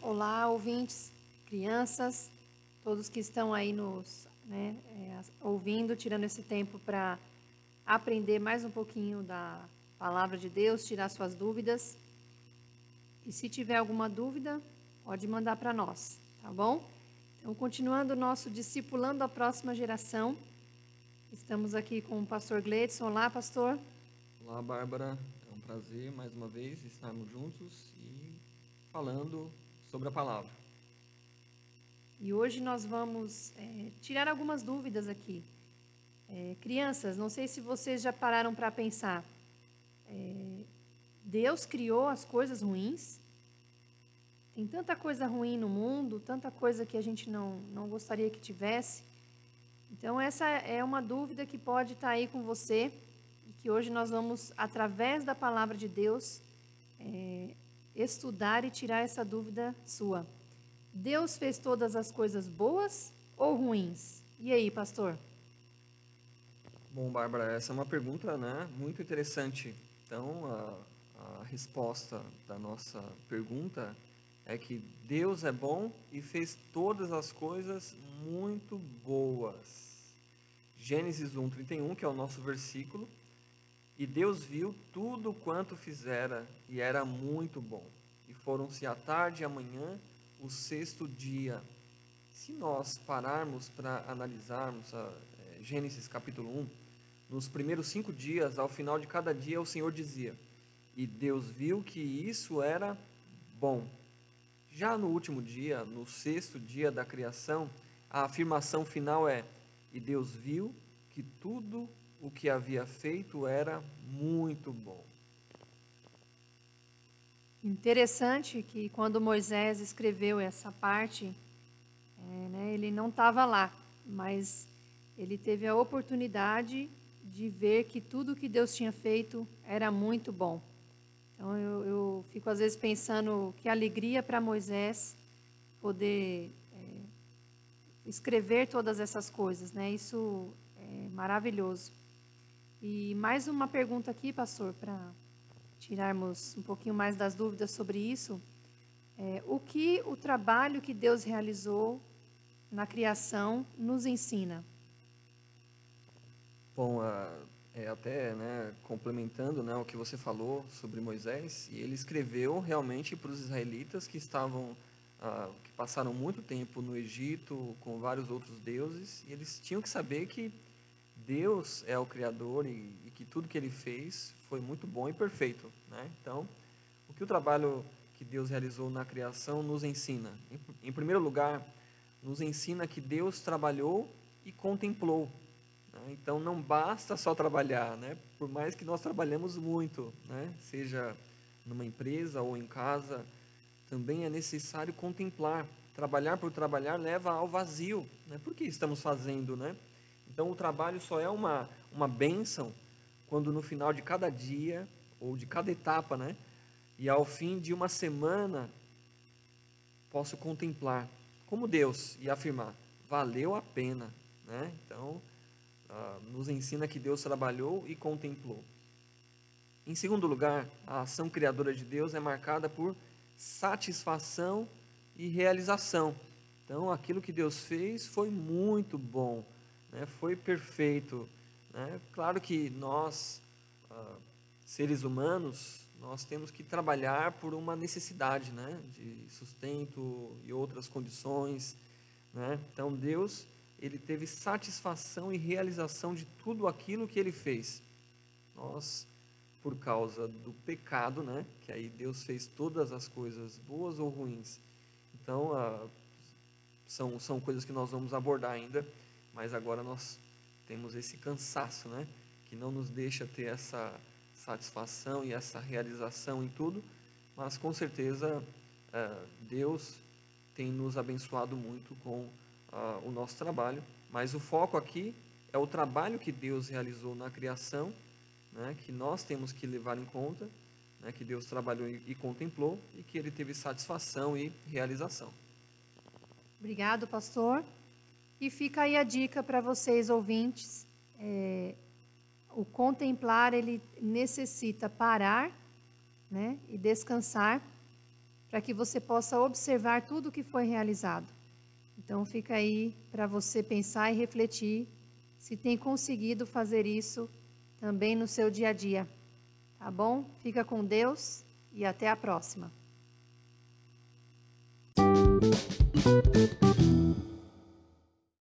Olá, ouvintes, crianças, todos que estão aí nos né, é, ouvindo, tirando esse tempo para aprender mais um pouquinho da palavra de Deus, tirar suas dúvidas. E se tiver alguma dúvida, pode mandar para nós, tá bom? Então, continuando o nosso discipulando a próxima geração, estamos aqui com o pastor Gleidson. Olá, pastor. Olá, Bárbara. É um prazer mais uma vez estarmos juntos e falando sobre a palavra. E hoje nós vamos é, tirar algumas dúvidas aqui. É, crianças, não sei se vocês já pararam para pensar. É, Deus criou as coisas ruins. Tem tanta coisa ruim no mundo, tanta coisa que a gente não, não gostaria que tivesse. Então, essa é uma dúvida que pode estar aí com você e que hoje nós vamos, através da palavra de Deus, é, estudar e tirar essa dúvida sua. Deus fez todas as coisas boas ou ruins? E aí, pastor? Bom, Bárbara, essa é uma pergunta né, muito interessante. Então, a, a resposta da nossa pergunta é que Deus é bom e fez todas as coisas muito boas. Gênesis 1:31, que é o nosso versículo, e Deus viu tudo quanto fizera e era muito bom. E foram-se à tarde e à manhã o sexto dia. Se nós pararmos para analisarmos a, é, Gênesis capítulo 1, nos primeiros cinco dias, ao final de cada dia, o Senhor dizia: E Deus viu que isso era bom. Já no último dia, no sexto dia da criação, a afirmação final é: E Deus viu que tudo o que havia feito era muito bom. Interessante que quando Moisés escreveu essa parte, é, né, ele não estava lá, mas ele teve a oportunidade de ver que tudo que Deus tinha feito era muito bom. Então eu, eu fico às vezes pensando que alegria para Moisés poder é, escrever todas essas coisas, né? Isso é maravilhoso. E mais uma pergunta aqui, pastor, para tirarmos um pouquinho mais das dúvidas sobre isso. É, o que o trabalho que Deus realizou na criação nos ensina? Bom, é, até né, complementando né, o que você falou sobre Moisés, e ele escreveu realmente para os israelitas que estavam, ah, que passaram muito tempo no Egito com vários outros deuses, e eles tinham que saber que Deus é o Criador e, e que tudo que ele fez foi muito bom e perfeito. Né? Então, o que o trabalho que Deus realizou na criação nos ensina? Em, em primeiro lugar, nos ensina que Deus trabalhou e contemplou? Então não basta só trabalhar, né? por mais que nós trabalhemos muito, né? seja numa empresa ou em casa, também é necessário contemplar. Trabalhar por trabalhar leva ao vazio. Né? Por que estamos fazendo? Né? Então o trabalho só é uma, uma bênção quando no final de cada dia ou de cada etapa, né? e ao fim de uma semana, posso contemplar como Deus e afirmar: valeu a pena. Né? Então, ah, nos ensina que Deus trabalhou e contemplou. Em segundo lugar, a ação criadora de Deus é marcada por satisfação e realização. Então, aquilo que Deus fez foi muito bom, né? foi perfeito. Né? Claro que nós, ah, seres humanos, nós temos que trabalhar por uma necessidade né? de sustento e outras condições. Né? Então, Deus ele teve satisfação e realização de tudo aquilo que ele fez. Nós, por causa do pecado, né, que aí Deus fez todas as coisas boas ou ruins. Então, ah, são, são coisas que nós vamos abordar ainda, mas agora nós temos esse cansaço, né, que não nos deixa ter essa satisfação e essa realização em tudo, mas com certeza ah, Deus tem nos abençoado muito com uh, o nosso trabalho, mas o foco aqui é o trabalho que Deus realizou na criação, né, que nós temos que levar em conta, né, que Deus trabalhou e, e contemplou e que ele teve satisfação e realização. Obrigado, pastor. E fica aí a dica para vocês ouvintes. É, contemplar ele necessita parar, né, e descansar para que você possa observar tudo o que foi realizado. Então fica aí para você pensar e refletir se tem conseguido fazer isso também no seu dia a dia. Tá bom? Fica com Deus e até a próxima.